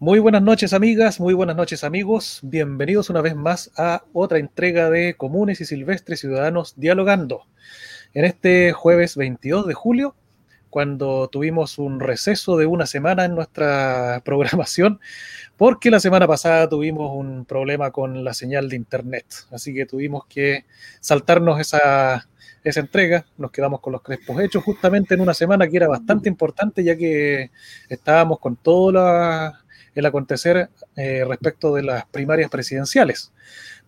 Muy buenas noches amigas, muy buenas noches amigos. Bienvenidos una vez más a otra entrega de Comunes y Silvestres Ciudadanos Dialogando. En este jueves 22 de julio, cuando tuvimos un receso de una semana en nuestra programación, porque la semana pasada tuvimos un problema con la señal de internet. Así que tuvimos que saltarnos esa, esa entrega. Nos quedamos con los crespos hechos justamente en una semana que era bastante importante, ya que estábamos con todo la el acontecer eh, respecto de las primarias presidenciales.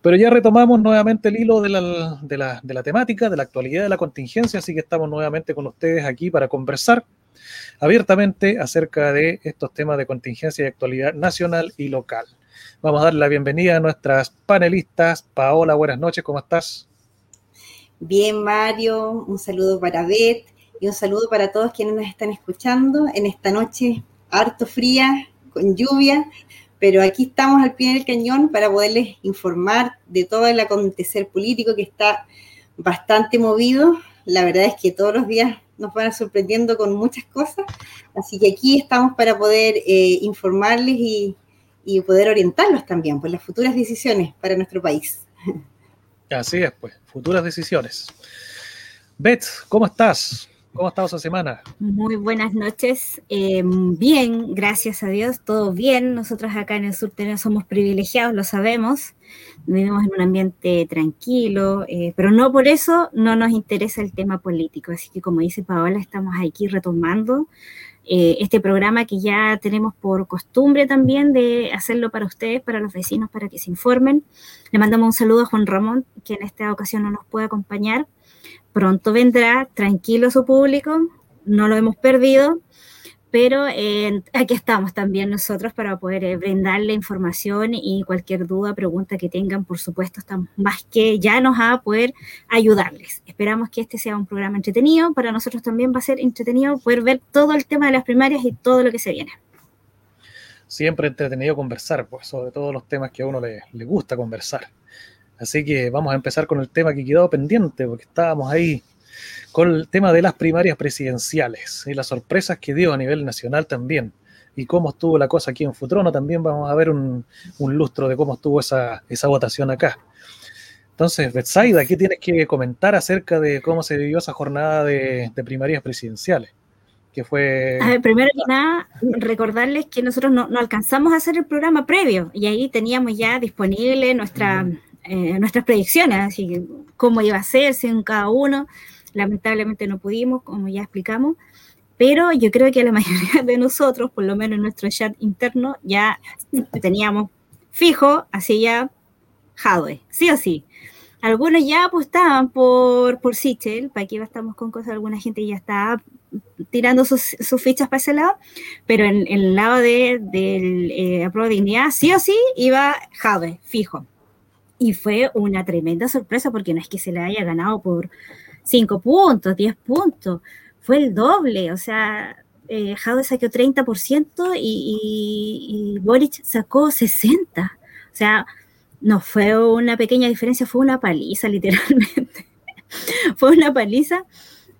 Pero ya retomamos nuevamente el hilo de la, de, la, de la, temática, de la actualidad de la contingencia, así que estamos nuevamente con ustedes aquí para conversar abiertamente acerca de estos temas de contingencia y actualidad nacional y local. Vamos a dar la bienvenida a nuestras panelistas. Paola, buenas noches, ¿cómo estás? Bien, Mario, un saludo para Beth y un saludo para todos quienes nos están escuchando en esta noche harto fría con lluvia, pero aquí estamos al pie del cañón para poderles informar de todo el acontecer político que está bastante movido. La verdad es que todos los días nos van sorprendiendo con muchas cosas, así que aquí estamos para poder eh, informarles y, y poder orientarlos también por las futuras decisiones para nuestro país. Así es, pues, futuras decisiones. Beth, ¿cómo estás? ¿Cómo ha estado esa semana? Muy buenas noches. Eh, bien, gracias a Dios, todo bien. Nosotros acá en el sur somos privilegiados, lo sabemos. Vivimos en un ambiente tranquilo, eh, pero no por eso no nos interesa el tema político. Así que como dice Paola, estamos aquí retomando eh, este programa que ya tenemos por costumbre también de hacerlo para ustedes, para los vecinos, para que se informen. Le mandamos un saludo a Juan Ramón, que en esta ocasión no nos puede acompañar pronto vendrá, tranquilo su público, no lo hemos perdido, pero eh, aquí estamos también nosotros para poder eh, brindarle información y cualquier duda, pregunta que tengan, por supuesto, estamos más que llanos a poder ayudarles. Esperamos que este sea un programa entretenido, para nosotros también va a ser entretenido poder ver todo el tema de las primarias y todo lo que se viene. Siempre entretenido conversar, pues, sobre todos los temas que a uno le gusta conversar. Así que vamos a empezar con el tema que quedó pendiente, porque estábamos ahí con el tema de las primarias presidenciales y las sorpresas que dio a nivel nacional también. Y cómo estuvo la cosa aquí en Futrono, también vamos a ver un, lustro de cómo estuvo esa, votación acá. Entonces, Betsaida, ¿qué tienes que comentar acerca de cómo se vivió esa jornada de, primarias presidenciales? Que fue... A ver, primero que nada, recordarles que nosotros no, alcanzamos a hacer el programa previo y ahí teníamos ya disponible nuestra, eh, nuestras predicciones, así cómo iba a ser según cada uno. Lamentablemente no pudimos, como ya explicamos, pero yo creo que la mayoría de nosotros, por lo menos en nuestro chat interno, ya teníamos fijo, así ya, Hadwe, sí o sí. Algunos ya apostaban por, por Sichel, para aquí estamos con cosas, alguna gente ya estaba tirando sus, fichas para ese lado, pero en, el lado de, del eh, de dignidad, sí o sí, iba Jade, fijo. Y fue una tremenda sorpresa porque no es que se le haya ganado por 5 puntos, 10 puntos, fue el doble, o sea, eh, Jade sacó 30% y, y, Boric sacó 60%. O sea, no fue una pequeña diferencia, fue una paliza, literalmente. fue una paliza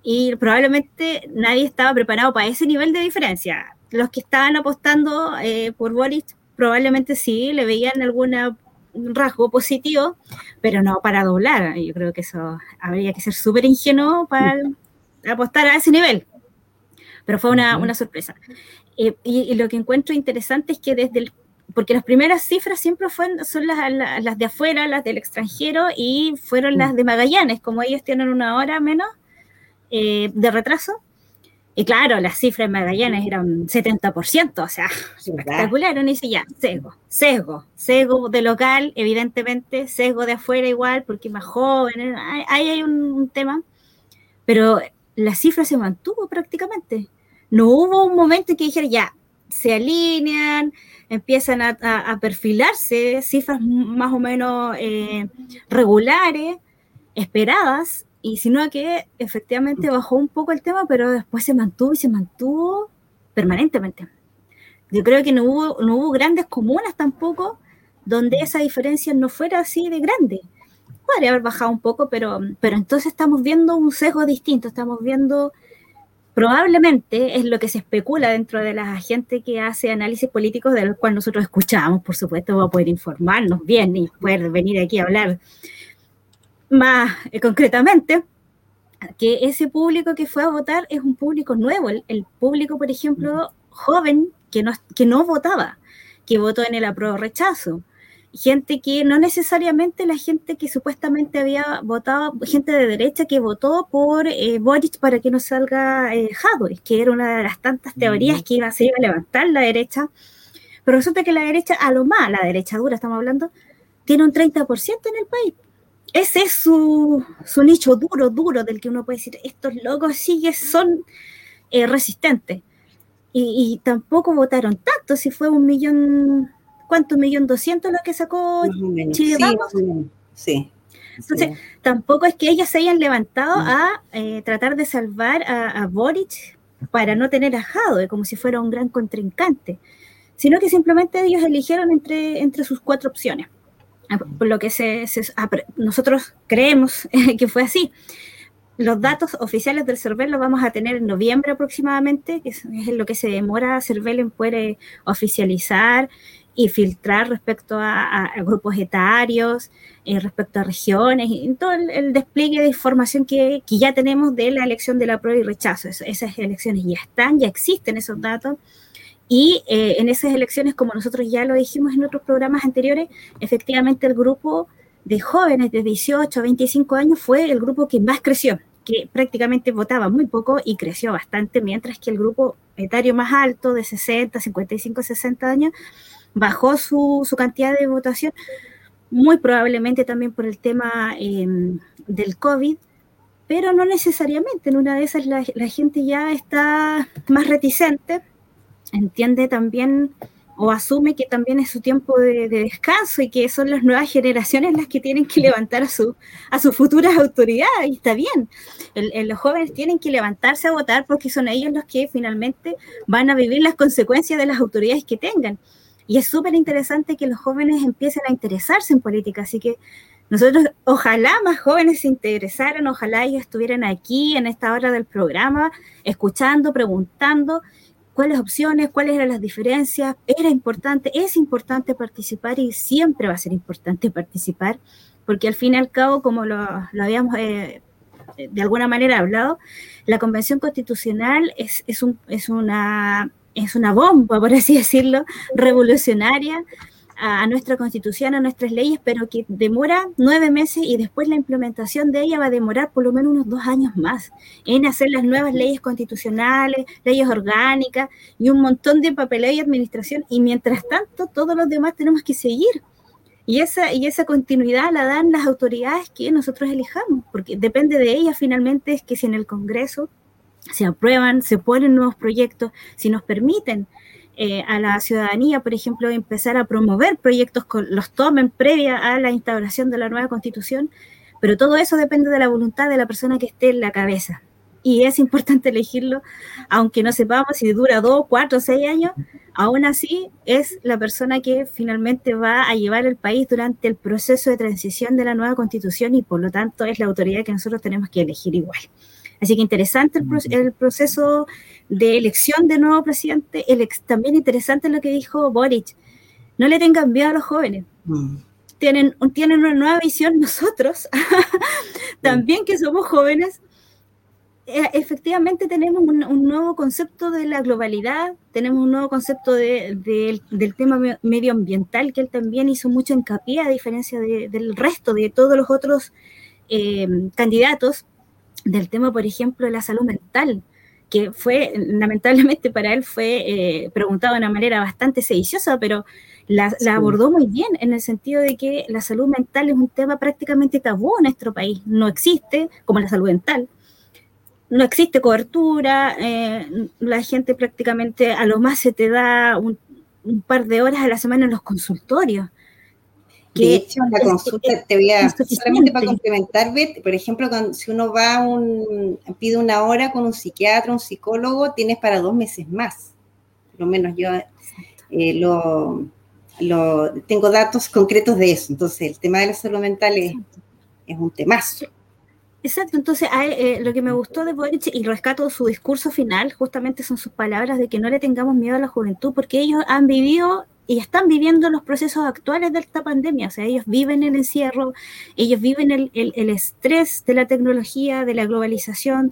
y probablemente nadie estaba preparado para ese nivel de diferencia. Los que estaban apostando eh, por Boric probablemente sí le veían alguna un rasgo positivo, pero no para doblar. Yo creo que eso habría que ser súper ingenuo para apostar a ese nivel. Pero fue una, una sorpresa. Eh, y, lo que encuentro interesante es que desde el, porque las primeras cifras siempre fueron, son las, las, de afuera, las del extranjero, y fueron las de Magallanes, como ellos tienen una hora menos eh, de retraso, y claro, las cifras en Magallanes eran 70%, o sea, espectacular. Uno dice ya, sesgo, sesgo, sesgo de local, evidentemente, sesgo de afuera igual, porque más jóvenes, ahí hay un, tema. Pero la cifra se mantuvo prácticamente. No hubo un momento en que dijera ya, se alinean, empiezan a, perfilarse cifras más o menos eh, regulares, esperadas, y sino que efectivamente bajó un poco el tema, pero después se mantuvo y se mantuvo permanentemente. Yo creo que no hubo, no hubo grandes comunas tampoco donde esa diferencia no fuera así de grande. Podría haber bajado un poco, pero, pero entonces estamos viendo un sesgo distinto, estamos viendo probablemente es lo que se especula dentro de la gente que hace análisis políticos, de los cuales nosotros escuchamos, por supuesto, va a poder informarnos bien y poder venir aquí a hablar más eh, concretamente, que ese público que fue a votar es un público nuevo, el, público, por ejemplo, joven que no, que no votaba, que votó en el apruebo rechazo gente que no necesariamente la gente que supuestamente había votado, gente de derecha que votó por eh, Boric para que no salga eh, que era una de las tantas teorías que iba, se iba a levantar la derecha. Pero resulta que la derecha, a lo más, la derecha dura estamos hablando, tiene un 30% en el país. Ese es su, su, nicho duro, duro, del que uno puede decir, estos locos sí que son eh, resistentes. Y, y, tampoco votaron tanto, si fue un millón ¿cuánto? ¿Un millón doscientos lo que sacó Chile sí, Entonces, tampoco es que ellos se hayan levantado a eh, tratar de salvar a, Boric para no tener a Jadwe, como si fuera un gran contrincante, sino que simplemente ellos eligieron entre, entre sus cuatro opciones. Ah, por lo que se, nosotros creemos que fue así. Los datos oficiales del CERVEL los vamos a tener en noviembre aproximadamente, que es, lo que se demora CERVEL en poder eh, oficializar y filtrar respecto a, grupos etarios, eh, respecto a regiones, y todo el, despliegue de información que, que, ya tenemos de la elección de la prueba y rechazo. esas elecciones ya están, ya existen esos datos. Y eh, en esas elecciones, como nosotros ya lo dijimos en otros programas anteriores, efectivamente el grupo de jóvenes de 18 a 25 años fue el grupo que más creció, que prácticamente votaba muy poco y creció bastante, mientras que el grupo etario más alto, de 60, 55, 60 años, bajó su, cantidad de votación, muy probablemente también por el tema em, del COVID, pero no necesariamente. En una de esas la, gente ya está más reticente, entiende también o asume que también es su tiempo de, descanso y que son las nuevas generaciones las que tienen que levantar a, su, a sus futuras autoridades, y está bien. los jóvenes tienen que levantarse a votar porque son ellos los que finalmente van a vivir las consecuencias de las autoridades que tengan. Y es súper interesante que los jóvenes empiecen a interesarse en política, así que nosotros, ojalá más jóvenes se interesaran, ojalá ellos estuvieran aquí en esta hora del programa, escuchando, preguntando cuáles opciones, cuáles eran las diferencias. Era importante, es importante participar y siempre va a ser importante participar, porque al fin y al cabo, como lo, habíamos eh, de alguna manera hablado, la Convención Constitucional es, es, un, es una es una bomba, por así decirlo, revolucionaria a, nuestra constitución, a nuestras leyes, pero que demora nueve meses y después la implementación de ella va a demorar por lo menos unos dos años más en hacer las nuevas leyes constitucionales, leyes orgánicas y un montón de papeleo y administración. Y mientras tanto, todos los demás tenemos que seguir. Y esa, y esa continuidad la dan las autoridades que nosotros elijamos, porque depende de ellas finalmente es que si en el Congreso se aprueban, se ponen nuevos proyectos, si nos permiten eh, a la ciudadanía, por ejemplo, empezar a promover proyectos, que los tomen previa a la instauración de la nueva constitución, pero todo eso depende de la voluntad de la persona que esté en la cabeza. Y es importante elegirlo, aunque no sepamos si dura dos, cuatro, seis años, aún así es la persona que finalmente va a llevar el país durante el proceso de transición de la nueva constitución y por lo tanto es la autoridad que nosotros tenemos que elegir igual. Así que interesante el, proceso de elección de nuevo presidente. también interesante lo que dijo Boric. No le tengan miedo a los jóvenes. Mm. Tienen, tienen una nueva visión nosotros, también que somos jóvenes. Eh, efectivamente tenemos un, nuevo concepto de la globalidad, tenemos un nuevo concepto del tema medioambiental que él también hizo mucho hincapié a diferencia del resto de todos los otros eh, candidatos del tema, por ejemplo, de la salud mental, que fue, lamentablemente para él fue eh, preguntado de una manera bastante sediciosa, pero la, abordó muy bien en el sentido de que la salud mental es un tema prácticamente tabú en nuestro país. No existe, como la salud mental, no existe cobertura, eh, la gente prácticamente a lo más se te da un, par de horas a la semana en los consultorios de hecho, la consulta, te voy a, solamente para complementar, por ejemplo, si uno va a un, pide una hora con un psiquiatra, un psicólogo, tienes para dos meses más. Por lo menos yo eh, lo, tengo datos concretos de eso. Entonces, el tema de la salud mental es, un temazo. Exacto, entonces eh, lo que me gustó de Boric y rescato su discurso final, justamente son sus palabras de que no le tengamos miedo a la juventud, porque ellos han vivido y están viviendo los procesos actuales de esta pandemia, o sea, ellos viven el encierro, ellos viven el, estrés de la tecnología, de la globalización,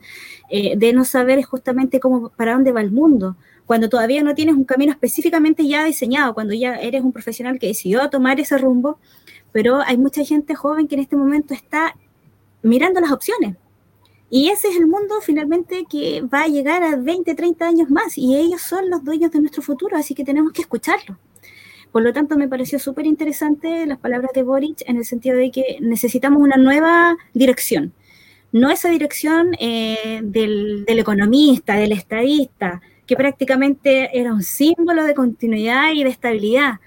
eh, de no saber justamente cómo, para dónde va el mundo cuando todavía no tienes un camino específicamente ya diseñado, cuando ya eres un profesional que decidió tomar ese rumbo, pero hay mucha gente joven que en este momento está mirando las opciones. Y ese es el mundo finalmente que va a llegar a 20, 30 años más y ellos son los dueños de nuestro futuro, así que tenemos que escucharlo. Por lo tanto, me pareció súper interesante las palabras de Boric en el sentido de que necesitamos una nueva dirección. No esa dirección eh, del, del economista, del estadista, que prácticamente era un símbolo de continuidad y de estabilidad,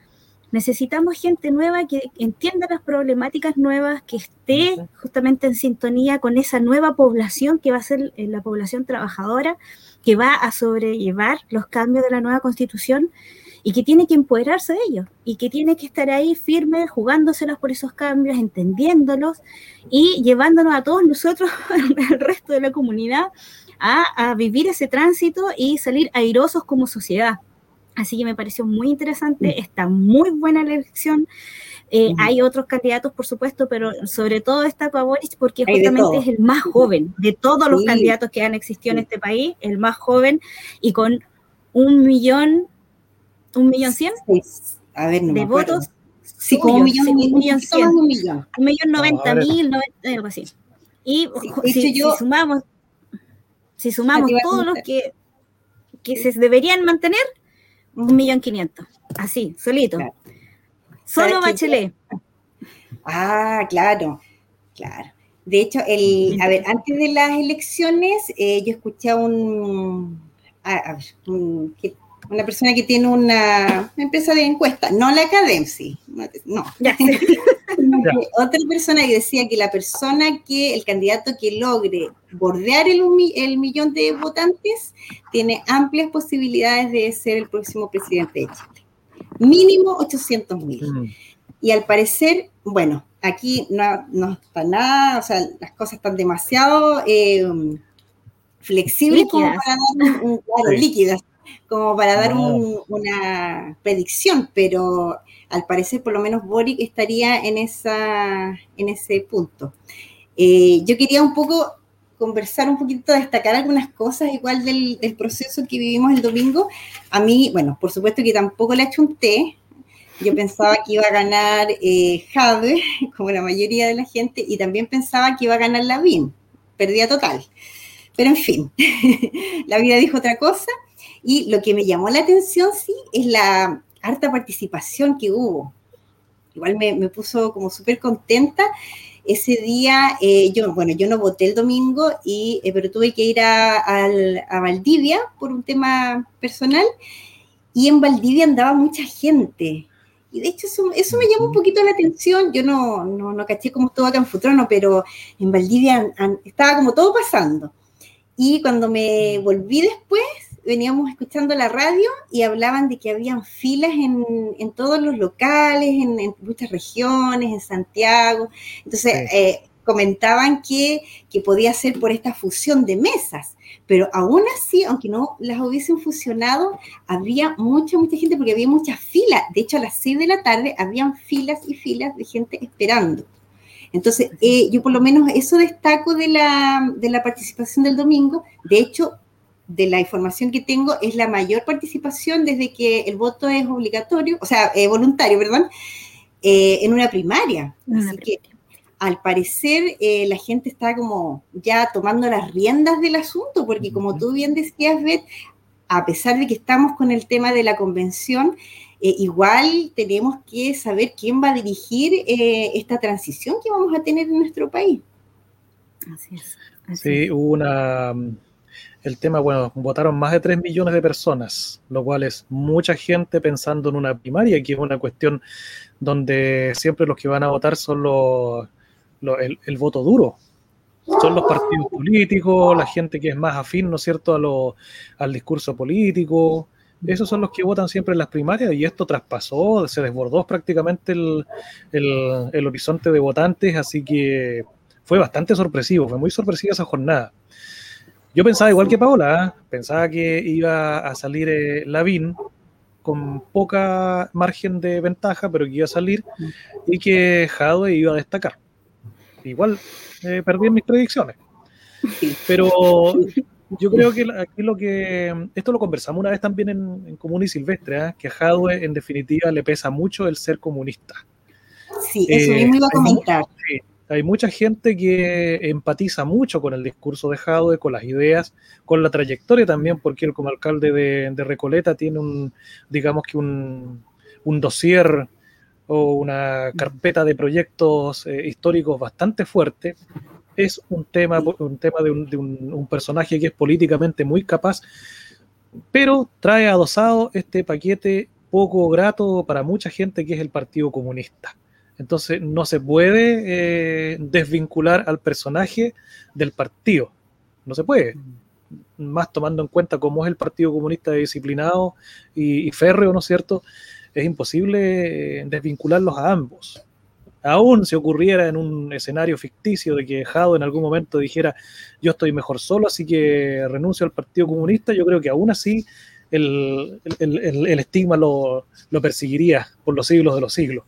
Necesitamos gente nueva que entienda las problemáticas nuevas, que esté justamente en sintonía con esa nueva población que va a ser eh, la población trabajadora, que va a sobrellevar los cambios de la nueva constitución y que tiene que empoderarse de ellos y que tiene que estar ahí firme, jugándoselos por esos cambios, entendiéndolos y llevándonos a todos nosotros, el resto de la comunidad, a, a vivir ese tránsito y salir airosos como sociedad. Así que me pareció muy interesante, mm. está muy buena la elección. Eh, hay otros candidatos, por supuesto, pero sobre todo está Boris porque justamente es el más joven de todos los candidatos que han existido en este país, el más joven y con un millón, un millón cien de votos. Sí, como un millón, un millón cien, un millón. Un millón noventa mil, algo así. Y si, sumamos, si sumamos todos los que, que se deberían mantener, un millón quinientos, así, solito. Solo Bachelet. Ah, claro, claro. De hecho, el, a ver, antes de las elecciones, eh, yo escuché a un, a, ver, una persona que tiene una, empresa de encuesta, no la Academia, no. Otra persona que decía que la persona que, el candidato que logre bordear el, el millón de votantes, tiene amplias posibilidades de ser el próximo presidente de Chile. Mínimo 800 mil. Mm. Y al parecer, bueno, aquí no, no, está nada, o sea, las cosas están demasiado eh, flexibles como para dar un, líquidas, como para dar una predicción, pero al parecer por lo menos Boric estaría en, esa, en ese punto. Eh, yo quería un poco conversar un poquito, destacar algunas cosas igual del, proceso que vivimos el domingo. A mí, bueno, por supuesto que tampoco le té. Yo pensaba que iba a ganar eh, Jade, como la mayoría de la gente, y también pensaba que iba a ganar Lavín. Perdía total. Pero en fin, la vida dijo otra cosa. Y lo que me llamó la atención, sí, es la harta participación que hubo. Igual me, me puso como súper contenta ese día, eh, yo, bueno, yo no voté el domingo, y, eh, pero tuve que ir a, a, Valdivia por un tema personal, y en Valdivia andaba mucha gente. Y de hecho eso, eso me llamó un poquito la atención. Yo no, no, no caché cómo estuvo acá en Futrono, pero en Valdivia estaba como todo pasando. Y cuando me volví después, veníamos escuchando la radio y hablaban de que habían filas en, en todos los locales, en, muchas regiones, en Santiago. Entonces, eh, comentaban que, que, podía ser por esta fusión de mesas, pero aún así, aunque no las hubiesen fusionado, había mucha, mucha gente porque había muchas filas. De hecho, a las seis de la tarde habían filas y filas de gente esperando. Entonces, eh, yo por lo menos eso destaco de la, de la participación del domingo. De hecho, de la información que tengo, es la mayor participación desde que el voto es obligatorio, o sea, eh, voluntario, perdón, eh, en una primaria. Así que al parecer eh, la gente está como ya tomando las riendas del asunto, porque como tú bien decías, Beth, a pesar de que estamos con el tema de la convención, igual tenemos que saber quién va a dirigir esta transición que vamos a tener en nuestro país. Así es. sí, hubo una el tema, bueno, votaron más de 3 millones de personas, lo cual es mucha gente pensando en una primaria, que es una cuestión donde siempre los que van a votar son los, el, voto duro. Son los partidos políticos, la gente que es más afín, ¿no es cierto?, a lo, al discurso político. Esos son los que votan siempre en las primarias y esto traspasó, se desbordó prácticamente el, el horizonte de votantes, así que fue bastante sorpresivo, fue muy sorpresiva esa jornada. Yo pensaba igual que Paola, ¿eh? pensaba que iba a salir eh, Lavín con poca margen de ventaja, pero que iba a salir y que Jadwe iba a destacar. Igual eh, perdí en mis predicciones. Pero yo creo que aquí lo que. Esto lo conversamos una vez también en, Común y Silvestre, ¿eh? que a Jadwe en definitiva le pesa mucho el ser comunista. Sí, eso mismo iba a comentar hay mucha gente que empatiza mucho con el discurso de Jadwe, con las ideas, con la trayectoria también, porque él como alcalde de, Recoleta tiene un, digamos que un, un dossier o una carpeta de proyectos eh, históricos bastante fuerte. Es un tema, un tema de, un, personaje que es políticamente muy capaz, pero trae adosado este paquete poco grato para mucha gente que es el Partido Comunista. Entonces no se puede eh, desvincular al personaje del partido. No se puede. Más tomando en cuenta cómo es el Partido Comunista disciplinado y, férreo, ¿no es cierto? Es imposible eh, desvincularlos a ambos. Aún si ocurriera en un escenario ficticio de que Jado en algún momento dijera yo estoy mejor solo, así que renuncio al Partido Comunista, yo creo que aún así el, estigma lo, lo perseguiría por los siglos de los siglos.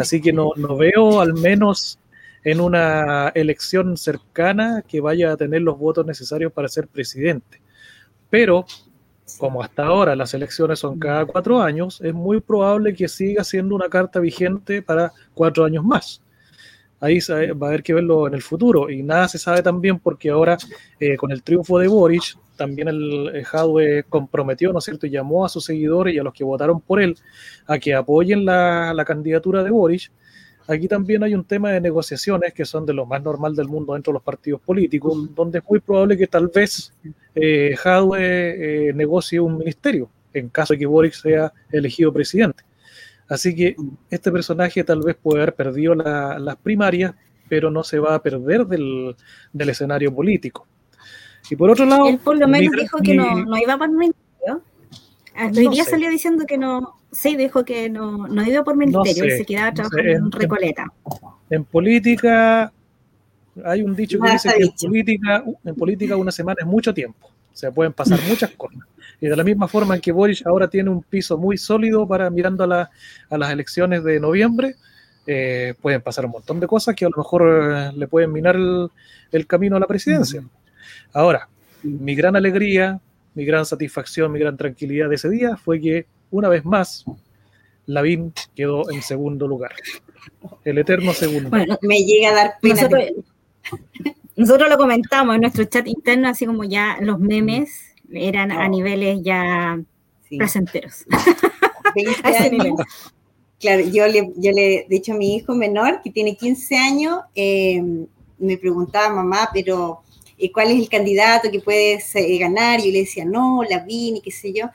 Así que no, no veo al menos en una elección cercana que vaya a tener los votos necesarios para ser presidente. Pero, como hasta ahora las elecciones son cada cuatro años, es muy probable que siga siendo una carta vigente para cuatro años más. Ahí va a haber que verlo en el futuro. Y nada se sabe también porque ahora, eh, con el triunfo de Boric, también el, Jadwe comprometió, ¿no es cierto?, y llamó a sus seguidores y a los que votaron por él a que apoyen la, candidatura de Boric. Aquí también hay un tema de negociaciones que son de lo más normal del mundo dentro de los partidos políticos, donde es muy probable que tal vez eh, Jadwe eh, negocie un ministerio en caso de que Boric sea elegido presidente. Así que este personaje tal vez puede haber perdido las primarias, pero no se va a perder del escenario político. Y por otro lado. Él por lo menos dijo que no, iba por ministerio. Ah, hoy día salió diciendo que no. Sí, dijo que no, no iba por ministerio, y se quedaba trabajando en, Recoleta. En, política. Hay un dicho que dice que en política, en política una semana es mucho tiempo. O sea, pueden pasar muchas cosas. Y de la misma forma en que Boris ahora tiene un piso muy sólido para mirando a, a las elecciones de noviembre, eh, pueden pasar un montón de cosas que a lo mejor eh, le pueden minar el, el camino a la presidencia. Ahora, mi gran alegría, mi gran satisfacción, mi gran tranquilidad de ese día fue que una vez más Lavín quedó en segundo lugar. El eterno segundo. Bueno, me llega a dar pena. Nosotros, lo comentamos en nuestro chat interno, así como ya los memes eran a niveles ya placenteros. Claro, yo le, yo le, de hecho, mi hijo menor, que tiene 15 años, eh, me preguntaba, mamá, pero eh, cuál es el candidato que puedes eh, ganar, y yo le decía, no, la y qué sé yo.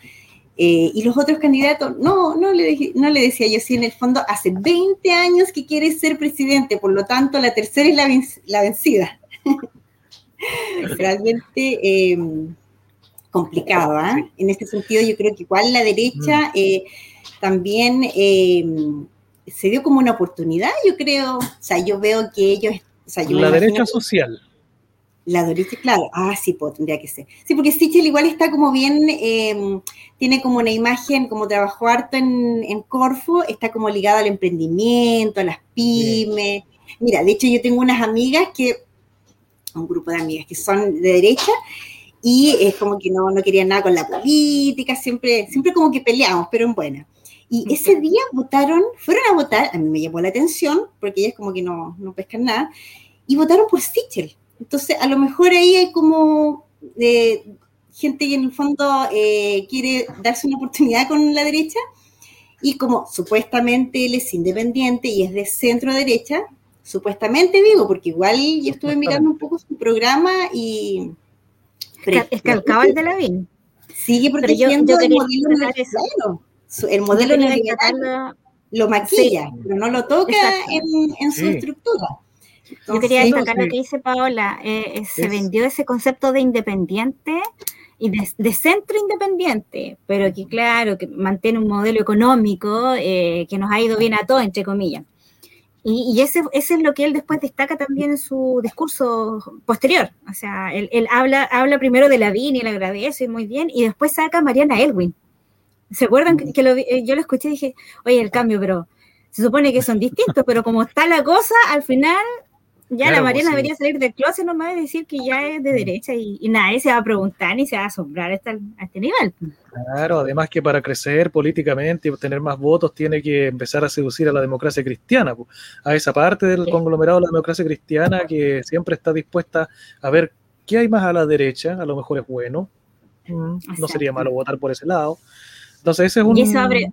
Eh, y los otros candidatos, no, no le, no le decía yo, sí, en el fondo hace 20 años que quiere ser presidente, por lo tanto la tercera es la, la vencida. Realmente em, complicado, ¿ah? En este sentido yo creo que igual la derecha mm. también em, se dio como una oportunidad, yo creo, o sea, yo veo que ellos... la derecha social. La derecha, claro. Ah, sí, pues tendría que ser. Sí, porque Sichel igual está como bien, em, tiene como una imagen, como trabajó harto en, en Corfo, está como ligado al emprendimiento, a las pymes. Mira, de hecho yo tengo unas amigas que, un grupo de amigas que son de derecha, y es como que no, no querían nada con la política, siempre, siempre como que peleamos, pero en buena. Y ese día votaron, fueron a votar, a mí me llamó la atención, porque ellas como que no, no pescan nada, y votaron por Sichel entonces, a lo mejor ahí hay como eh, gente que en el fondo eh, quiere darse una oportunidad con la derecha y como supuestamente él es independiente y es de centro derecha, supuestamente digo, porque igual yo estuve mirando un poco su programa y... Escalcaba el de la BIN. Sigue protegiendo el modelo neoliberal. El modelo neoliberal lo maquilla, pero no lo toca en, su estructura. Yo quería destacar lo que dice Paola, eh, eh, se vendió ese concepto de independiente y de, centro independiente, pero que claro, que mantiene un modelo económico eh, que nos ha ido bien a todos, entre comillas. Y, ese, ese, es lo que él después destaca también en su discurso posterior. O sea, él, habla, habla primero de la Lavín y le agradece muy bien, y después saca a Mariana Elwin. ¿Se acuerdan que, eh, yo lo escuché y dije, oye, el cambio, pero se supone que son distintos, pero como está la cosa, al final ya la Mariana pues debería salir del closet nomás y decir que ya es de mm. derecha y, nadie se va a preguntar ni se va a asombrar a este, nivel. Claro, además que para crecer políticamente y obtener más votos tiene que empezar a seducir a la democracia cristiana, a esa parte del conglomerado de la democracia cristiana que siempre está dispuesta a ver qué hay más a la derecha, a lo mejor es bueno, mm, no sería malo votar por ese lado. Entonces ese es un... Y eso abre,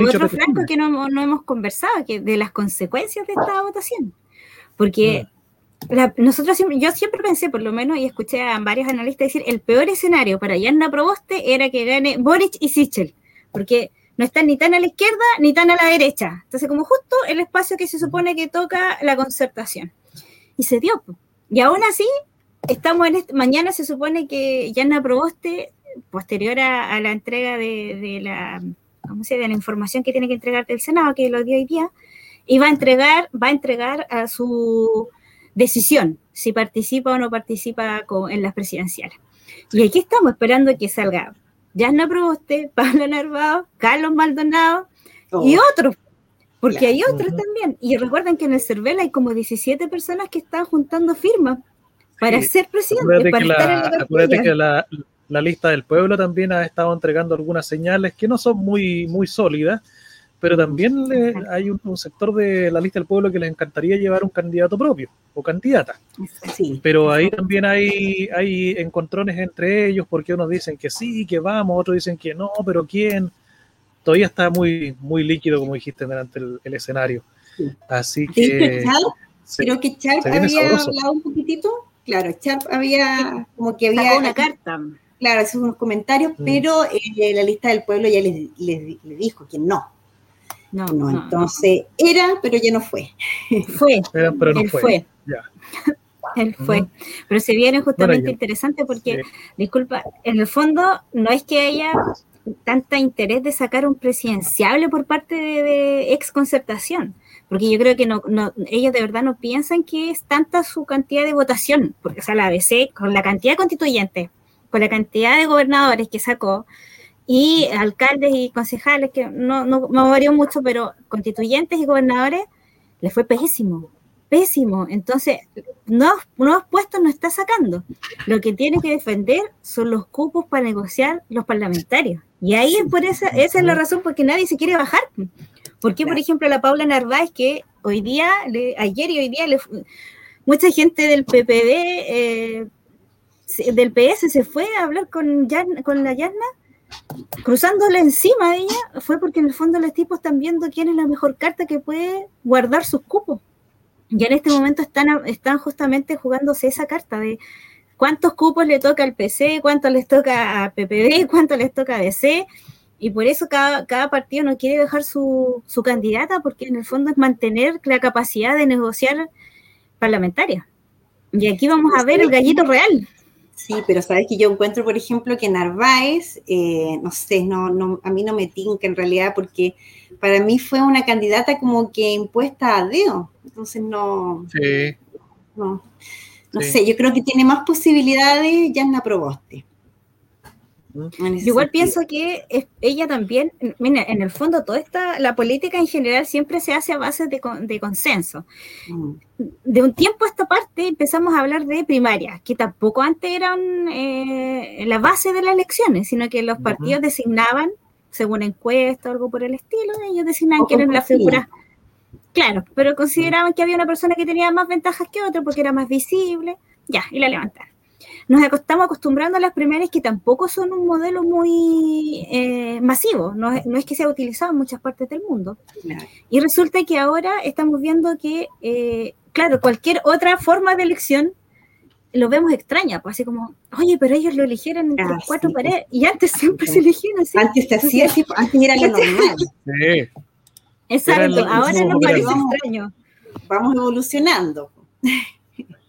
otro flanco que no, no hemos conversado, que de las consecuencias de esta votación. Porque nosotros siempre, yo siempre pensé, por lo menos, y escuché a varios analistas decir, el peor escenario para Yanna Proboste era que gane Boric y Sichel, porque no están ni tan a la izquierda ni tan a la derecha. Entonces, como justo el espacio que se supone que toca la concertación. Y se dio. Y aún así, estamos en este, mañana se supone que Yanna Proboste, posterior a, la entrega de, la, ¿cómo se de la información que tiene que entregarte el Senado, que lo dio hoy día, y va a entregar, va a entregar a su decisión si participa o no participa en las presidenciales. Y aquí estamos esperando que salga Yasna Proboste, Pablo Narvado, Carlos Maldonado y oh. otros, porque hay otros también. Y recuerden que en el CERVEL hay como 17 personas que están juntando firmas para ser presidente. Para acuérdate que la, la, lista del pueblo también ha estado entregando algunas señales que no son muy, muy sólidas, pero también hay un, sector de la lista del pueblo que les encantaría llevar un candidato propio o candidata. Sí. Pero ahí también hay, hay encontrones entre ellos porque unos dicen que sí, que vamos, otros dicen que no, pero ¿quién? Todavía está muy, muy líquido, como dijiste, delante el, el escenario. Así que... creo que Charp había hablado un poquitito. Claro, Charp había como que había... una carta. Claro, hizo unos comentarios, mm. pero eh, la lista del pueblo ya les, les, les dijo que no, no, no, entonces era, pero ya no fue. Fue, pero no él fue. Él fue. Pero se viene justamente interesante porque, disculpa, en el fondo no es que haya tanta interés de sacar un presidenciable por parte de, ex concertación, porque yo creo que no, no, ellos de verdad no piensan que es tanta su cantidad de votación, porque o sea, la ABC, con la cantidad de constituyentes, con la cantidad de gobernadores que sacó, y alcaldes y concejales, que no, no, varió mucho, pero constituyentes y gobernadores, les fue pésimo, pésimo. Entonces, nuevos, nuevos puestos no está sacando. Lo que tiene que defender son los cupos para negociar los parlamentarios. Y ahí es por esa, esa es la razón por que nadie se quiere bajar. Porque, por ejemplo, la Paula Narváez, que hoy día, ayer y hoy día, mucha gente del PPD, eh, del PS, se fue a hablar con, con la Yarna cruzándole encima de ella fue porque en el fondo los tipos están viendo quién es la mejor carta que puede guardar sus cupos. Y en este momento están, están justamente jugándose esa carta de cuántos cupos le toca al PC, cuántos les toca a PPD, cuánto les toca a DC. Y por eso cada, cada partido no quiere dejar su, su candidata, porque en el fondo es mantener la capacidad de negociar parlamentaria. Y aquí vamos a ver el gallito real. Sí, pero sabes que yo encuentro, por ejemplo, que Narváez, eh, no sé, no, no, a mí no me tinca en realidad, porque para mí fue una candidata como que impuesta a Deo. Entonces no. Sí. No, no sé, yo creo que tiene más posibilidades ya en igual pienso que ella también, mira, en el fondo toda esta, la política en general siempre se hace a base de, consenso. Mm. De un tiempo a esta parte empezamos a hablar de primarias, que tampoco antes eran eh, la base de las elecciones, sino que los partidos designaban, según encuesta o algo por el estilo, ellos designaban quién era la figura. Claro, pero consideraban que había una persona que tenía más ventajas que otra porque era más visible, ya, y la levantaron nos estamos acostumbrando a las primarias que tampoco son un modelo muy eh, masivo, no es, que sea utilizado en muchas partes del mundo. Y resulta que ahora estamos viendo que, eh, claro, cualquier otra forma de elección lo vemos extraña, pues así como, oye, pero ellos lo eligieron entre ah, cuatro paredes, y antes siempre se eligieron así. Antes se hacía así, antes era lo normal. Sí. Exacto, ahora nos parece extraño. Vamos evolucionando.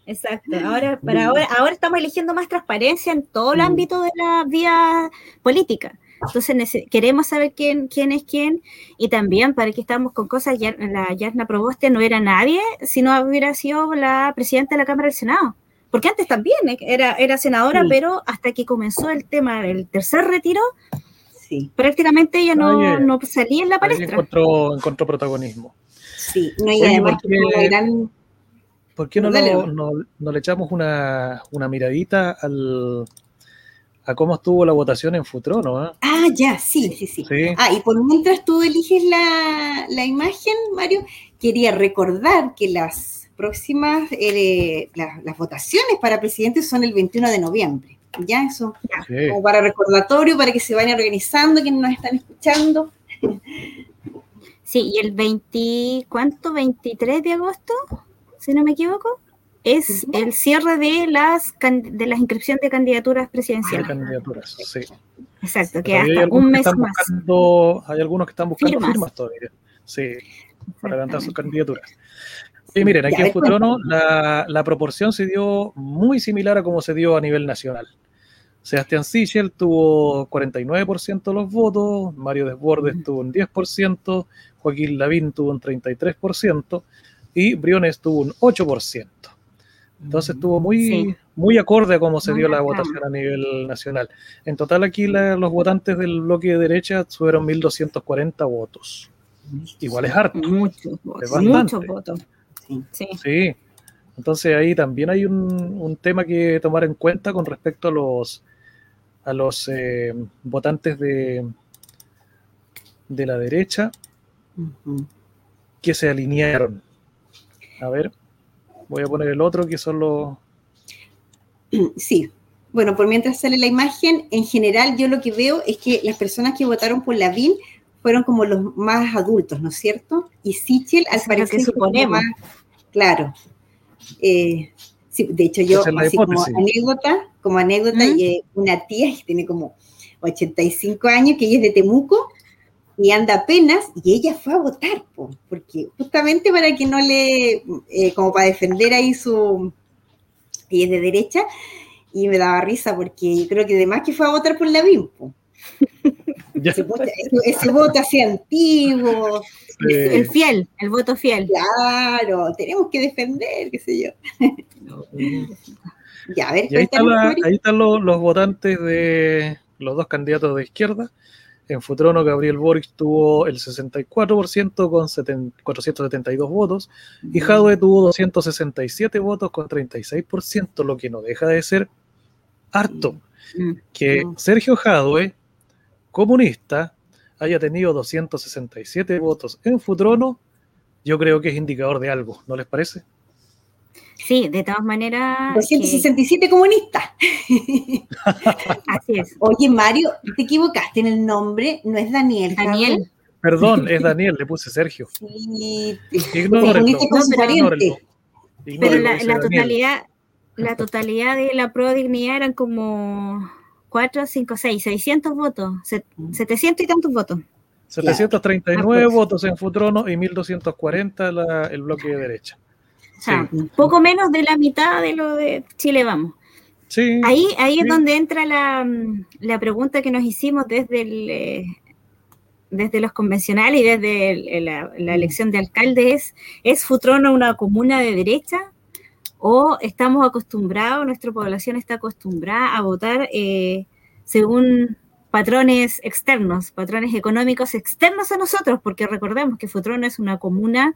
Exacto. Ahora, para ahora, ahora estamos eligiendo más transparencia en todo el mm. ámbito de la vía política. Entonces queremos saber quién, quién es quién y también para que estamos con cosas, la Yarna Proboste no era nadie si no hubiera sido la presidenta de la Cámara del Senado. Porque antes también eh, era, era senadora, pero hasta que comenzó el tema del tercer retiro, sí. prácticamente ella no, no salía en la palestra. Encontró, encontró protagonismo. Sí, no, hay además gran ¿Por qué no, no, le echamos una, miradita al, a cómo estuvo la votación en Futrono? ¿eh? Ah, ya, sí, sí, sí, Ah, y por mientras tú eliges la, imagen, Mario, quería recordar que las próximas, eh, las, votaciones para presidente son el 21 de noviembre. Ya, eso, como para recordatorio, para que se vayan organizando, quienes nos están escuchando. Sí, y el 20, ¿cuánto? ¿23 de agosto? Si no me equivoco, es el cierre de las de las inscripciones de candidaturas presidenciales. De candidaturas, sí. Exacto, que hasta un mes más. hay algunos que están buscando firmas, todavía, sí, para levantar sus candidaturas. Y miren, aquí en Futrono la, la, proporción se dio muy similar a como se dio a nivel nacional. Sebastián Sichel tuvo 49% de los votos, Mario Desbordes tuvo un 10%, Joaquín Lavín tuvo un 33%, y Briones tuvo un 8%. Entonces estuvo muy, muy acorde a cómo se dio la votación a nivel nacional. En total aquí los votantes del bloque de derecha fueron 1.240 votos. Igual es harto. Muchos Muchos votos. Sí. sí. Entonces ahí también hay un, tema que tomar en cuenta con respecto a los, a los eh, votantes de, de la derecha que se alinearon. A ver, voy a poner el otro que son los... Sí, bueno, por mientras sale la imagen, en general yo lo que veo es que las personas que votaron por la BIN fueron como los más adultos, ¿no es cierto? Y Sichel, al parecer, suponemos. claro. Eh, sí, de hecho, yo, así como anécdota, como anécdota, y, eh, una tía que tiene como 85 años, que ella es de Temuco, y anda apenas, y ella fue a votar, porque justamente para que no le, eh, como para defender ahí su, y es de derecha, y me daba risa porque yo creo que además que fue a votar por la BIM. Ese, ese, voto así antiguo. El fiel, el voto fiel. Claro, tenemos que defender, qué sé yo. ya, a ver, ahí, ahí, están los, los votantes de los dos candidatos de izquierda. En Futrono, Gabriel Boric tuvo el 64% con 472 votos y Jadwe tuvo 267 votos con 36%, lo que no deja de ser harto. Mm. Que mm. Sergio Jadwe, comunista, haya tenido 267 votos en Futrono, yo creo que es indicador de algo, ¿no les parece? Sí, de todas maneras. 267 comunistas. Así es. Oye, Mario, te equivocaste en el nombre, no es Daniel. Daniel. Perdón, es Daniel, le puse Sergio. Sí, pero la, totalidad, la totalidad de la pro dignidad eran como 4, 5, 6, 600 votos, 700 y tantos votos. 739 votos en Futrono y 1240 la, el bloque de derecha. O sea, poco menos de la mitad de lo de Chile Vamos. Sí, ahí ahí es donde entra la, la, pregunta que nos hicimos desde el, eh, desde los convencionales y desde la, la, elección de alcaldes. ¿Es Futrono una comuna de derecha? ¿O estamos acostumbrados, nuestra población está acostumbrada a votar eh, según patrones externos, patrones económicos externos a nosotros? Porque recordemos que Futrono es una comuna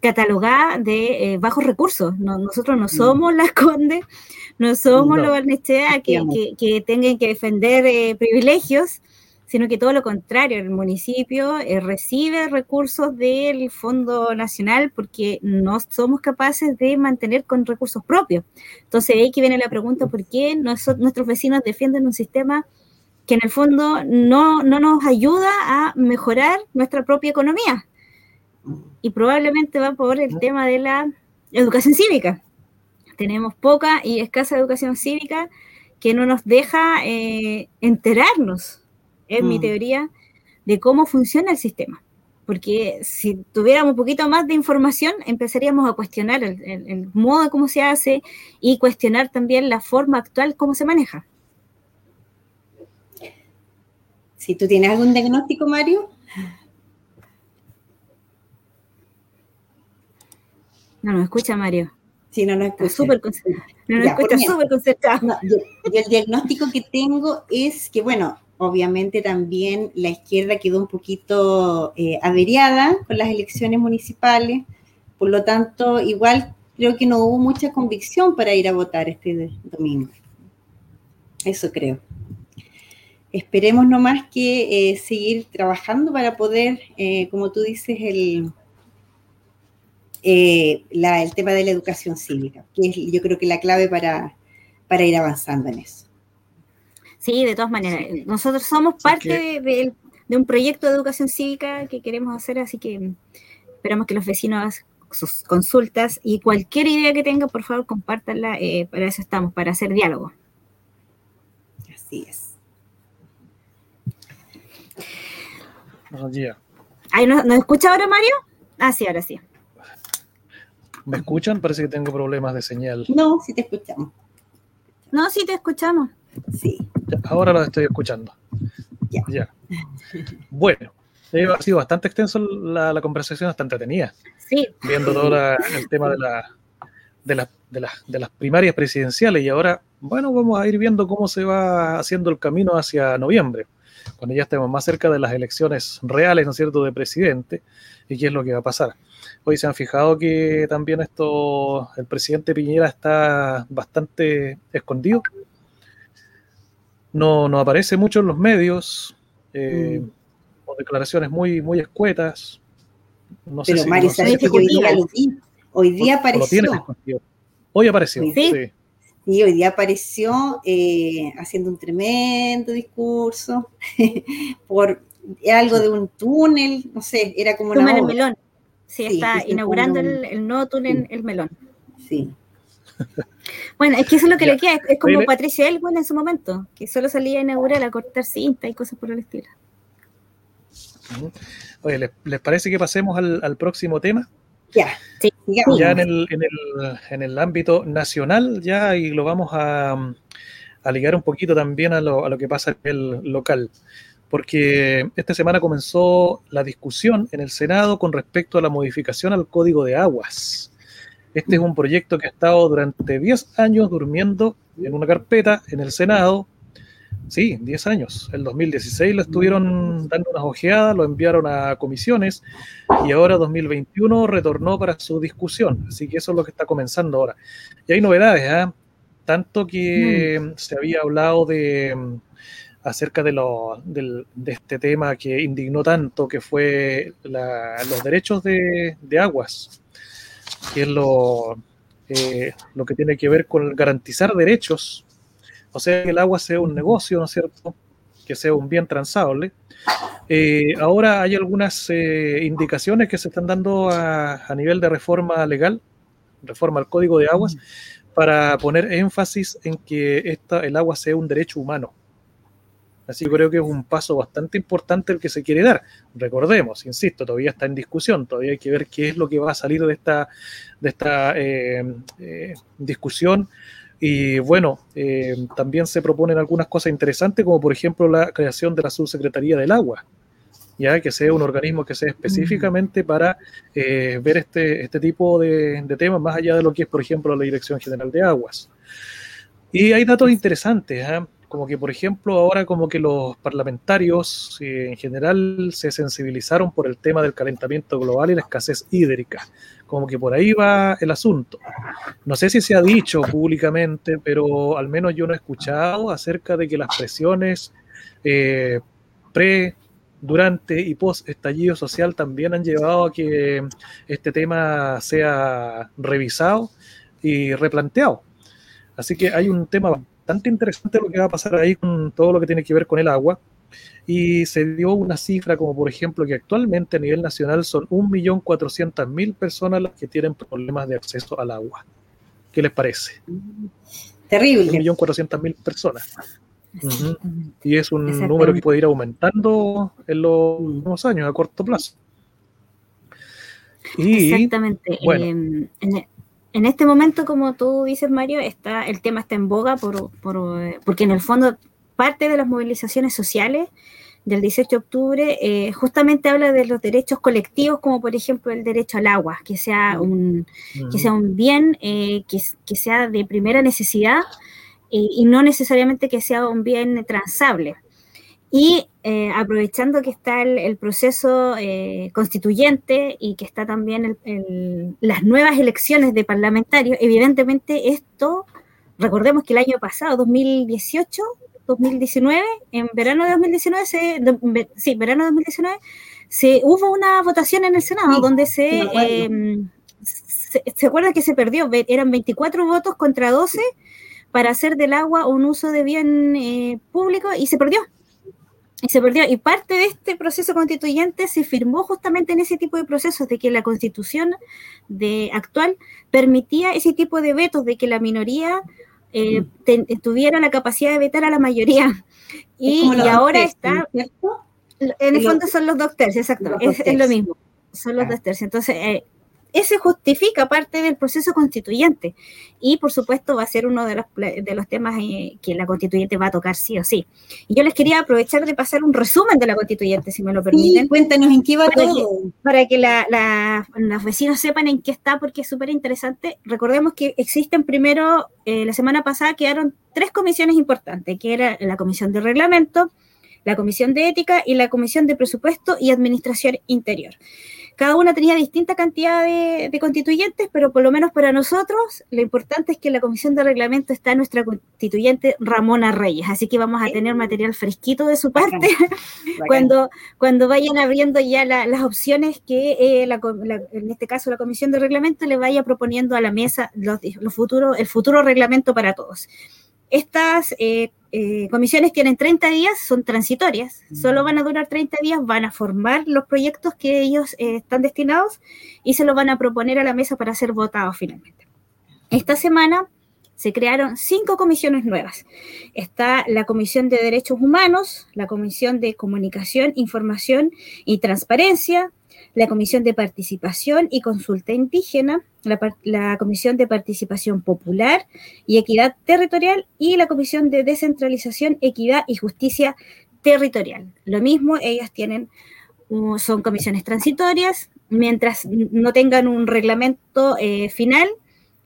catalogada de eh, bajos recursos. nosotros no mm. somos las Condes, no somos los Barnechea que, que, tengan que defender eh, privilegios, sino que todo lo contrario, el municipio eh, recibe recursos del Fondo Nacional porque no somos capaces de mantener con recursos propios. Entonces ahí que viene la pregunta, ¿por qué nuestros vecinos defienden un sistema que en el fondo no, no nos ayuda a mejorar nuestra propia economía? Y probablemente va por el tema de la educación cívica. Tenemos poca y escasa educación cívica que no nos deja eh, enterarnos, en mi mm. teoría, de cómo funciona el sistema. Porque si tuviéramos un poquito más de información, empezaríamos a cuestionar el, el modo de cómo se hace y cuestionar también la forma actual, cómo se maneja. Si tú tienes algún diagnóstico, Mario. No nos escucha, Mario. Sí, no nos escucha. Súper no nos escucha súper concentrado. yo, el diagnóstico que tengo es que, bueno, obviamente también la izquierda quedó un poquito eh, averiada con las elecciones municipales, por lo tanto, igual creo que no hubo mucha convicción para ir a votar este domingo. Eso creo. Esperemos nomás que eh, seguir trabajando para poder, eh, como tú dices, el, el tema de la educación cívica, que es yo creo que la clave para, para ir avanzando en eso. Sí, de todas maneras. Nosotros somos parte de, un proyecto de educación cívica que queremos hacer, así que esperamos que los vecinos hagan sus consultas y cualquier idea que tengan, por favor, compártanla. Eh, para eso estamos, para hacer diálogo. Así es. ¿Nos, ¿Nos escucha ahora, Mario? Ah, sí, ahora sí. ¿Me escuchan? Parece que tengo problemas de señal. No, sí te escuchamos. No, sí te escuchamos. Sí. ahora lo estoy escuchando. Ya. Bueno, ha sido bastante extenso la, conversación, hasta entretenida. Sí. Viendo todo el tema de, la, de, de, las primarias presidenciales y ahora, bueno, vamos a ir viendo cómo se va haciendo el camino hacia noviembre, cuando ya estemos más cerca de las elecciones reales, ¿no es cierto?, de presidente y qué es lo que va a pasar. Hoy se han fijado que también esto, el presidente Piñera está bastante escondido no, no aparece mucho en los medios, eh, mm. o declaraciones muy, muy escuetas. No sé si Mari, que hoy día Hoy día apareció. Hoy apareció, ¿Sí? sí. Hoy día apareció eh, haciendo un tremendo discurso por algo de un túnel, no sé, era como una. el melón. Sí, está inaugurando el, el, nuevo túnel, el melón. Sí. Bueno, es que eso es lo que le queda, es como Patricia Elwin en su momento, que solo salía a inaugurar a cortar cinta y cosas por el estilo. Oye, ¿les, parece que pasemos al, próximo tema? Ya, sí, ya en el, en, el, en el, ámbito nacional, ya, y lo vamos a, a ligar un poquito también a lo, a lo que pasa en el local porque esta semana comenzó la discusión en el Senado con respecto a la modificación al Código de Aguas. Este es un proyecto que ha estado durante 10 años durmiendo en una carpeta en el Senado. Sí, 10 años. El 2016 lo estuvieron dando unas ojeadas, lo enviaron a comisiones y ahora 2021 retornó para su discusión. Así que eso es lo que está comenzando ahora. Y hay novedades, ¿eh? Tanto que mm. se había hablado de acerca de, lo, de, este tema que indignó tanto, que fue los derechos de, de aguas que es lo, eh, lo que tiene que ver con garantizar derechos, o sea, que el agua sea un negocio, ¿no es cierto? Que sea un bien transable. Eh, ahora hay algunas eh, indicaciones que se están dando a, a, nivel de reforma legal, reforma al Código de Aguas, para poner énfasis en que esta, el agua sea un derecho humano. Así que creo que es un paso bastante importante el que se quiere dar. Recordemos, insisto, todavía está en discusión, todavía hay que ver qué es lo que va a salir de esta, de esta eh, eh, discusión. Y bueno, eh, también se proponen algunas cosas interesantes, como por ejemplo la creación de la subsecretaría del agua, ya que sea un organismo que sea específicamente para ver este, este tipo de, de temas, más allá de lo que es, por ejemplo, la Dirección General de Aguas. Y hay datos interesantes. ¿eh? como que por ejemplo ahora como que los parlamentarios eh, en general se sensibilizaron por el tema del calentamiento global y la escasez hídrica, como que por ahí va el asunto. No sé si se ha dicho públicamente, pero al menos yo no he escuchado acerca de que las presiones eh, pre, durante y post estallido social también han llevado a que este tema sea revisado y replanteado. Así que hay un tema bastante interesante lo que va a pasar ahí con todo lo que tiene que ver con el agua. Y se dio una cifra como por ejemplo que actualmente a nivel nacional son 1.400.000 personas las que tienen problemas de acceso al agua. ¿Qué les parece? Terrible. 1.400.000 personas. Y es un número que puede ir aumentando en los últimos años, a corto plazo. Exactamente. Em, en este momento, como tú dices, Mario, está, el tema está en boga por, por, porque en el fondo parte de las movilizaciones sociales del 18 de octubre eh, justamente habla de los derechos colectivos, como por ejemplo el derecho al agua, que sea un, que sea un bien eh, que, que, sea de primera necesidad eh, y no necesariamente que sea un bien transable. Y aprovechando que está el, proceso constituyente y que está también las nuevas elecciones de parlamentarios, evidentemente esto, recordemos que el año pasado, 2018, 2019, en verano de 2019, se, sí, verano de 2019, se, hubo una votación en el Senado donde em, se, se, acuerda que se perdió, eran 24 votos contra 12 para hacer del agua un uso de bien eh, público y se perdió. Y se perdió. Y parte de este proceso constituyente se firmó justamente en ese tipo de procesos, de que la constitución de actual permitía ese tipo de vetos, de que la minoría eh, tuviera la capacidad de vetar a la mayoría. Y, ahora está, en el fondo son los dos tercios, exacto, es, lo mismo, son los dos tercios. Entonces, eh, ese justifica parte del proceso constituyente y por supuesto va a ser uno de los, de los temas eh, que la constituyente va a tocar sí o sí. Y yo les quería aprovechar de pasar un resumen de la constituyente, si me lo permiten. Sí, cuéntanos en qué va para todo. Que, para que los vecinos sepan en qué está, porque es súper interesante. Recordemos que existen primero, eh, la semana pasada quedaron tres comisiones importantes, que era la comisión de reglamento, la comisión de ética y la comisión de presupuesto y administración interior. Cada una tenía distinta cantidad de, constituyentes, pero por lo menos para nosotros lo importante es que la comisión de reglamento está nuestra constituyente Ramona Reyes, así que vamos a tener material fresquito de su parte cuando, cuando vayan abriendo ya las opciones que eh, en este caso la comisión de reglamento le vaya proponiendo a la mesa los, los futuros, el futuro reglamento para todos. Estas eh, eh, comisiones tienen 30 días, son transitorias, solo van a durar 30 días, van a formar los proyectos que ellos eh, están destinados y se los van a proponer a la mesa para ser votados finalmente. Esta semana se crearon cinco comisiones nuevas. Está la Comisión de Derechos Humanos, la Comisión de Comunicación, Información y Transparencia, la Comisión de Participación y Consulta Indígena, la, Comisión de Participación Popular y Equidad Territorial y la Comisión de Descentralización, Equidad y Justicia Territorial. Lo mismo, ellas tienen, son comisiones transitorias, mientras no tengan un reglamento eh, final,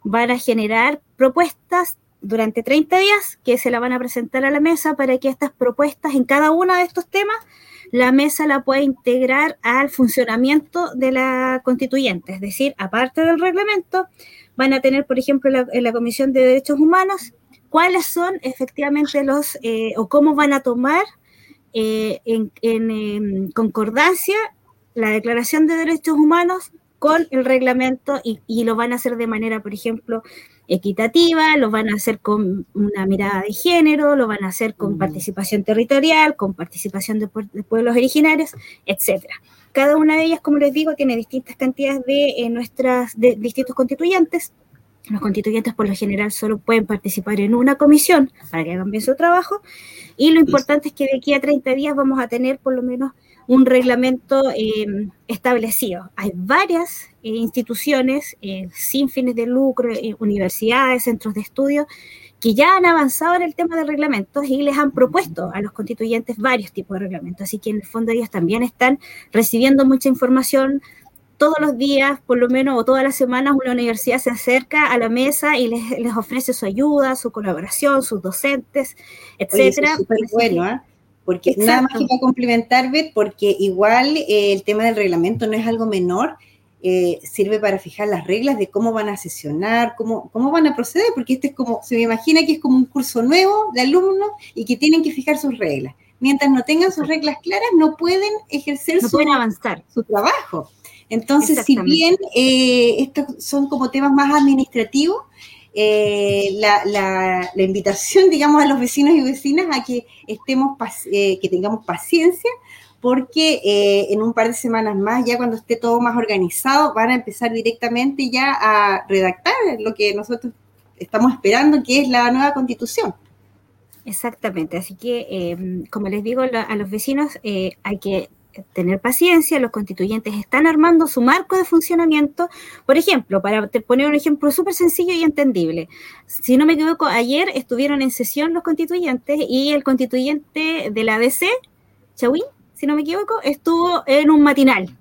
van a generar propuestas durante 30 días que se la van a presentar a la mesa para que estas propuestas en cada uno de estos temas la mesa la puede integrar al funcionamiento de la constituyente, es decir, aparte del reglamento, van a tener, por ejemplo, en la Comisión de Derechos Humanos, cuáles son efectivamente los, eh, o cómo van a tomar eh, en, concordancia la Declaración de Derechos Humanos con el reglamento y, lo van a hacer de manera, por ejemplo, equitativa, lo van a hacer con una mirada de género, lo van a hacer con participación territorial, con participación de, pueblos originarios, etcétera. Cada una de ellas, como les digo, tiene distintas cantidades de eh, nuestras de distintos constituyentes. Los constituyentes por lo general solo pueden participar en una comisión para que hagan bien su trabajo y lo importante es que de aquí a 30 días vamos a tener por lo menos un reglamento eh, establecido. Hay varias eh, instituciones eh, sin fines de lucro, universidades, centros de estudio, que ya han avanzado en el tema de reglamentos y les han propuesto a los constituyentes varios tipos de reglamentos. Así que en el fondo ellos también están recibiendo mucha información. Todos los días, por lo menos, o todas las semanas, una universidad se acerca a la mesa y les, les ofrece su ayuda, su colaboración, sus docentes, etcétera. bueno, ¿eh? Porque nada más que para complementar, Beth, porque igual eh, el tema del reglamento no es algo menor, eh, sirve para fijar las reglas de cómo van a sesionar, cómo, cómo van a proceder, porque este es como, se me imagina que es como un curso nuevo de alumnos y que tienen que fijar sus reglas. Mientras no tengan sus reglas claras, no pueden ejercer su, avanzar. su trabajo. Entonces, si bien eh, estos son como temas más administrativos, eh, la, la, invitación, digamos, a los vecinos y vecinas a que estemos, eh, que tengamos paciencia, porque eh, en un par de semanas más, ya cuando esté todo más organizado, van a empezar directamente ya a redactar lo que nosotros estamos esperando, que es la nueva constitución. Exactamente, así que como les digo a los vecinos, hay que tener paciencia, los constituyentes están armando su marco de funcionamiento. Por ejemplo, para poner un ejemplo súper sencillo y entendible, si no me equivoco, ayer estuvieron en sesión los constituyentes y el constituyente de la ADC Chawin, si no me equivoco, estuvo en un matinal.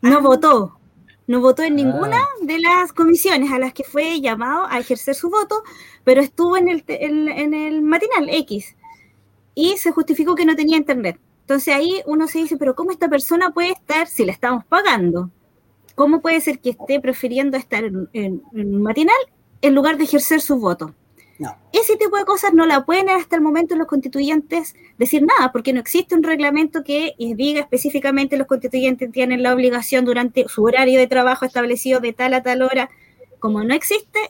No ah. votó. No votó en ninguna ah. de las comisiones a las que fue llamado a ejercer su voto, pero estuvo en el, en el matinal X y se justificó que no tenía internet. Entonces ahí uno se dice, pero ¿cómo esta persona puede estar si la estamos pagando? ¿Cómo puede ser que esté prefiriendo estar en, un matinal en lugar de ejercer su voto? No. Ese tipo de cosas no la pueden hasta el momento los constituyentes decir nada, porque no existe un reglamento que diga específicamente los constituyentes tienen la obligación durante su horario de trabajo establecido de tal a tal hora. Como no existe,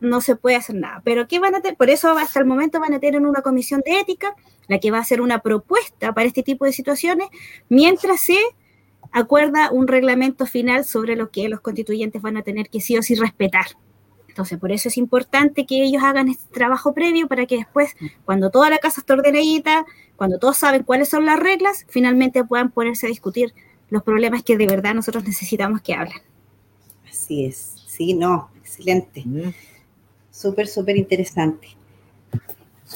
no se puede hacer nada. Pero ¿qué van a tener? Por eso hasta el momento van a tener una comisión de ética, la que va a hacer una propuesta para este tipo de situaciones, mientras se acuerda un reglamento final sobre lo que los constituyentes van a tener que sí o sí respetar. Entonces, por eso es importante que ellos hagan este trabajo previo para que después, cuando toda la casa esté ordenadita, cuando todos saben cuáles son las reglas, finalmente puedan ponerse a discutir los problemas que de verdad nosotros necesitamos que hablen. Así es, sí, no, excelente. Súper, súper interesante.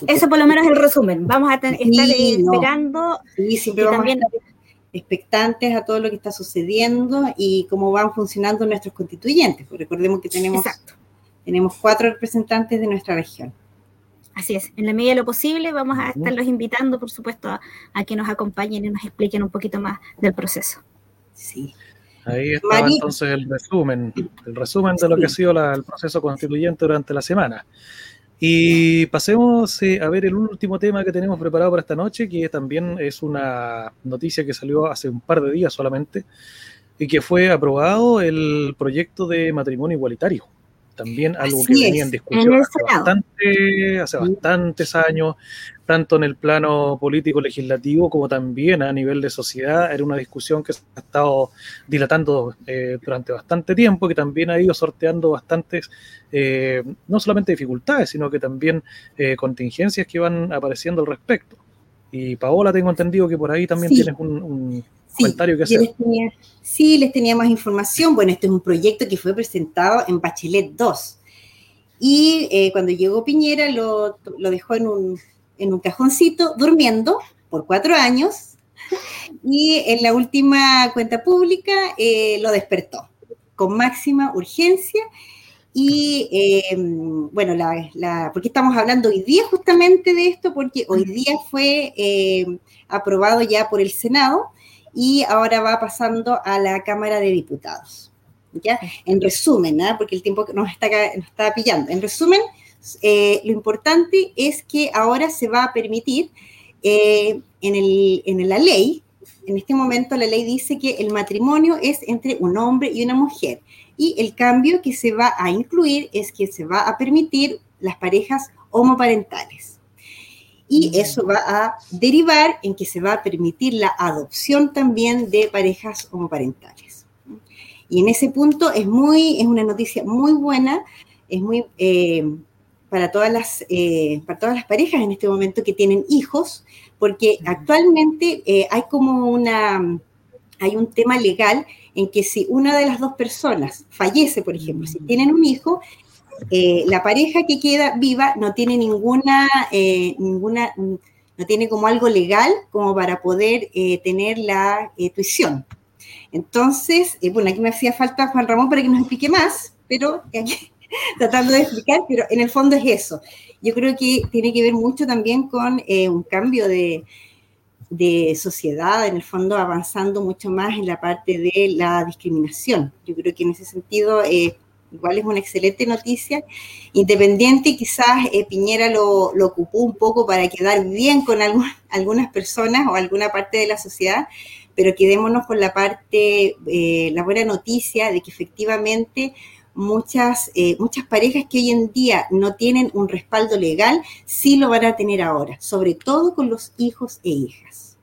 Eso por lo menos es el resumen. Vamos a estar esperando. Sí, siempre vamos también... a estar expectantes a todo lo que está sucediendo y cómo van funcionando nuestros constituyentes. Porque recordemos que tenemos, tenemos cuatro representantes de nuestra región. Así es, en la medida de lo posible vamos a estarlos invitando, por supuesto, a, que nos acompañen y nos expliquen un poquito más del proceso. Sí. Ahí está entonces el resumen, el resumen de lo que ha sido el proceso constituyente durante la semana. Y pasemos eh, a ver el último tema que tenemos preparado para esta noche, que también es una noticia que salió hace un par de días solamente, y que fue aprobado el proyecto de matrimonio igualitario. También algo que venía en discusión hace bastantes años, tanto en el plano político legislativo como también a nivel de sociedad. Era una discusión que se ha estado dilatando eh, durante bastante tiempo, que también ha ido sorteando bastantes, eh, no solamente dificultades, sino que también eh, contingencias que van apareciendo al respecto. Y Paola, tengo entendido que por ahí también tienes un, comentario que hacer. sí, les tenía más información. Bueno, este es un proyecto que fue presentado en Bachelet 2. Y cuando llegó Piñera lo, lo dejó en un, en un cajoncito durmiendo por cuatro años y en la última cuenta pública eh, lo despertó con máxima urgencia y eh, bueno, la, porque estamos hablando hoy día justamente de esto, porque hoy día fue eh, aprobado ya por el Senado y ahora va pasando a la Cámara de Diputados. ¿ya? En resumen, ¿ah? porque el tiempo nos está, nos está pillando, en resumen, eh, lo importante es que ahora se va a permitir eh, en, la ley, en este momento la ley dice que el matrimonio es entre un hombre y una mujer y el cambio que se va a incluir es que se va a permitir las parejas homoparentales. Y eso va a derivar en que se va a permitir la adopción también de parejas homoparentales. Y en ese punto es muy, es una noticia muy buena, es muy eh, para todas las, eh, para todas las parejas en este momento que tienen hijos, porque actualmente eh, hay como una, hay un tema legal en que si una de las dos personas fallece, por ejemplo, si tienen un hijo, eh, la pareja que queda viva no tiene ninguna, ninguna, no tiene como algo legal como para poder tener la tuición. Entonces, bueno, aquí me hacía falta Juan Ramón para que nos explique más, pero aquí, tratando de explicar, pero en el fondo es eso. Yo creo que tiene que ver mucho también con eh, un cambio de, de sociedad, en el fondo avanzando mucho más en la parte de la discriminación. Yo creo que en ese sentido eh, igual es una excelente noticia. Independiente, quizás eh, Piñera lo, lo, ocupó un poco para quedar bien con algunas personas o alguna parte de la sociedad, pero quedémonos con la parte, la buena noticia de que efectivamente muchas, eh, muchas parejas que hoy en día no tienen un respaldo legal, sí lo van a tener ahora, sobre todo con los hijos e hijas.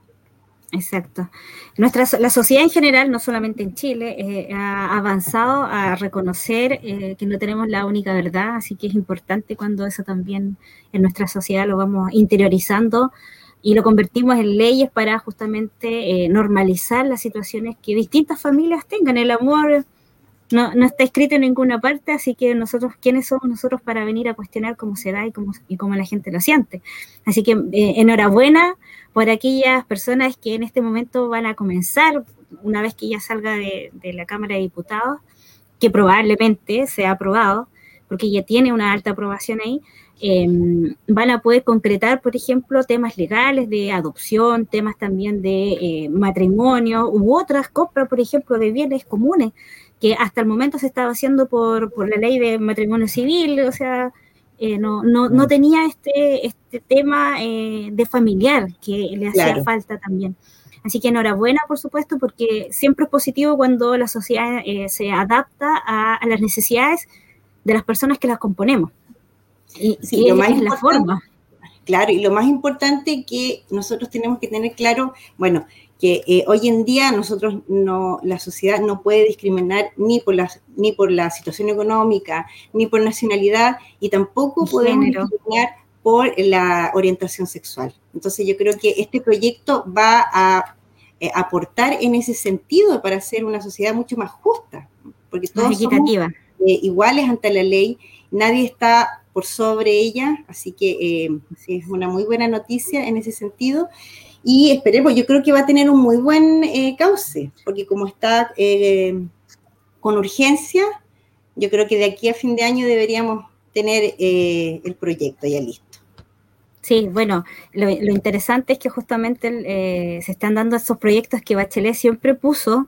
Exacto. Nuestra, la sociedad en general, no solamente en Chile, eh, ha avanzado a reconocer eh, que no tenemos la única verdad, así que es importante cuando eso también en nuestra sociedad lo vamos interiorizando y lo convertimos en leyes para justamente normalizar las situaciones que distintas familias tengan. El amor no, no está escrito en ninguna parte, así que nosotros, ¿quiénes somos nosotros para venir a cuestionar cómo se da y cómo, y cómo la gente lo siente? Así que eh, enhorabuena por aquellas personas que en este momento van a comenzar, una vez que ya salga de, la Cámara de Diputados, que probablemente sea aprobado, porque ya tiene una alta aprobación ahí, em, van a poder concretar, por ejemplo, temas legales de adopción, temas también de eh, matrimonio u otras compras, por ejemplo, de bienes comunes, que hasta el momento se estaba haciendo por, por la ley de matrimonio civil, o sea, eh, no, no, no, tenía este, este tema eh, de familiar que le hacía falta también. Así que enhorabuena, por supuesto, porque siempre es positivo cuando la sociedad eh, se adapta a, las necesidades de las personas que las componemos. Y, sí, lo más es la forma. Claro, y lo más importante que nosotros tenemos que tener claro, bueno, que eh, hoy en día nosotros no, la sociedad no puede discriminar ni por la, ni por la situación económica, ni por nacionalidad, y tampoco podemos discriminar por la orientación sexual. Entonces yo creo que este proyecto va a eh, aportar en ese sentido para hacer una sociedad mucho más justa, porque todos somos eh, iguales ante la ley, nadie está por sobre ella, así que es una muy buena noticia en ese sentido y esperemos, yo creo que va a tener un muy buen eh, cauce, porque como está eh, con urgencia, yo creo que de aquí a fin de año deberíamos tener eh, el proyecto ya listo. Sí, bueno, lo, interesante es que justamente se están dando esos proyectos que Bachelet siempre puso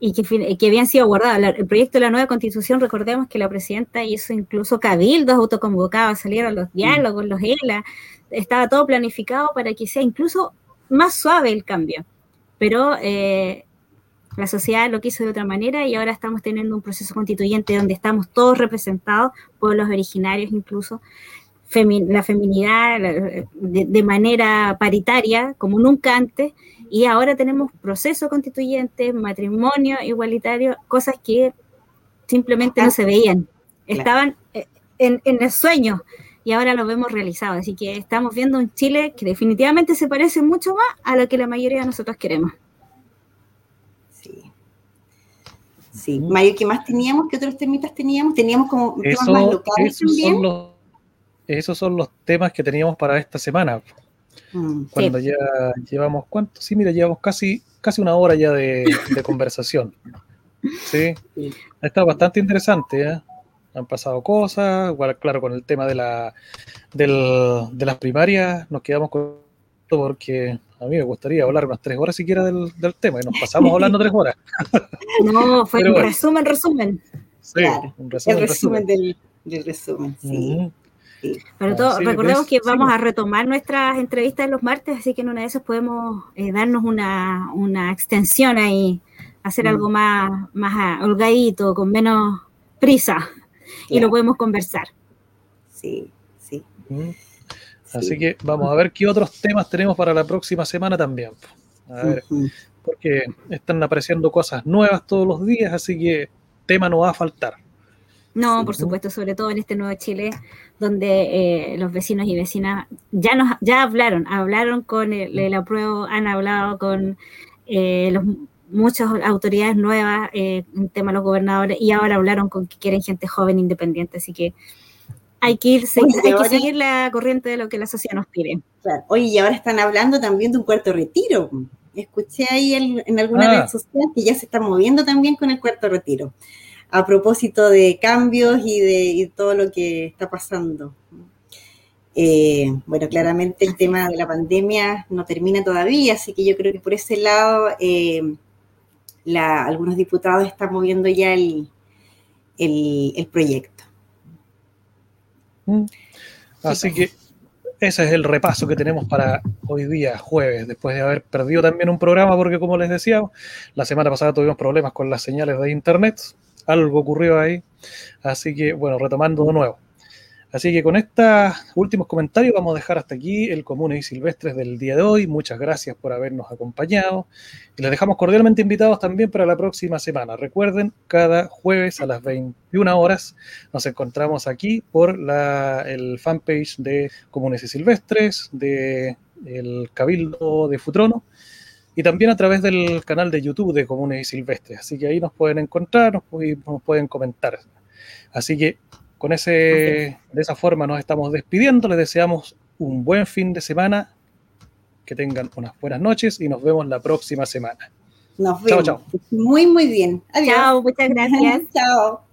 y que, que, habían sido guardados. El proyecto de la nueva constitución, recordemos que la presidenta hizo incluso cabildos autoconvocados, salieron los diálogos, los ELA, estaba todo planificado para que sea incluso más suave el cambio, pero eh, la sociedad lo quiso de otra manera y ahora estamos teniendo un proceso constituyente donde estamos todos representados, pueblos originarios incluso, la feminidad de, manera paritaria como nunca antes, y ahora tenemos proceso constituyente, matrimonio igualitario, cosas que simplemente no se veían, estaban eh, en, en el sueño y ahora lo vemos realizado. Así que estamos viendo un Chile que definitivamente se parece mucho más a lo que la mayoría de nosotros queremos. Sí. Sí. Mayo, ¿qué más teníamos? ¿Qué otros temitas teníamos? Teníamos como temas más locales esos Son los, esos son los temas que teníamos para esta semana. Mm, Cuando ya llevamos, ¿cuánto? Sí, mira, llevamos casi, casi una hora ya de, conversación. Sí. Está bastante interesante, ¿eh? Han pasado cosas, igual, claro, con el tema de, la, de las primarias nos quedamos con porque a mí me gustaría hablar unas tres horas siquiera del, del tema y nos pasamos hablando tres horas. No, fue un resumen, resumen. Sí, un resumen, el resumen, Del, resumen, sí. Pero todo, recordemos que vamos a retomar nuestras entrevistas los martes, así que en una de esas podemos eh, darnos una, una, extensión ahí, hacer mm. algo más, más holgadito, con menos prisa y lo podemos conversar. Sí, sí. Así que vamos a ver qué otros temas tenemos para la próxima semana también. A ver, porque están apareciendo cosas nuevas todos los días, así que tema no va a faltar. No, por supuesto, sobre todo en este nuevo Chile, donde eh, los vecinos y vecinas ya nos ya hablaron, hablaron con el, el apruebo, han hablado con eh, los muchas autoridades nuevas eh, en tema de los gobernadores y ahora hablaron con que quieren gente joven independiente, así que hay que, ir, hay que seguir la corriente de lo que la sociedad nos pide. Claro. Oye, y ahora están hablando también de un cuarto retiro. Escuché ahí en, alguna ah. red social que ya se está moviendo también con el cuarto retiro, a propósito de cambios y de todo lo que está pasando. Eh, bueno, claramente el tema de la pandemia no termina todavía, así que yo creo que por ese lado eh, algunos diputados están moviendo ya el, el, proyecto. Mm. Así que ese es el repaso que tenemos para hoy día, jueves, después de haber perdido también un programa, porque como les decía, la semana pasada tuvimos problemas con las señales de internet, algo ocurrió ahí, así que bueno, retomando de nuevo. Así que con estos últimos comentarios vamos a dejar hasta aquí el Comunes y Silvestres del día de hoy. Muchas gracias por habernos acompañado y les dejamos cordialmente invitados también para la próxima semana. Recuerden, cada jueves a las 21 horas nos encontramos aquí por la, el fanpage de Comunes y Silvestres, de Cabildo de Futrono y también a través del canal de YouTube de Comunes y Silvestres. Así que ahí nos pueden encontrar, nos pueden comentar. Así que con ese, de esa forma nos estamos despidiendo. Les deseamos un buen fin de semana Que tengan unas buenas noches y nos vemos la próxima semana. Nos vemos. Chao, chao. Muy, muy bien. Adiós. Chao, muchas gracias. chao.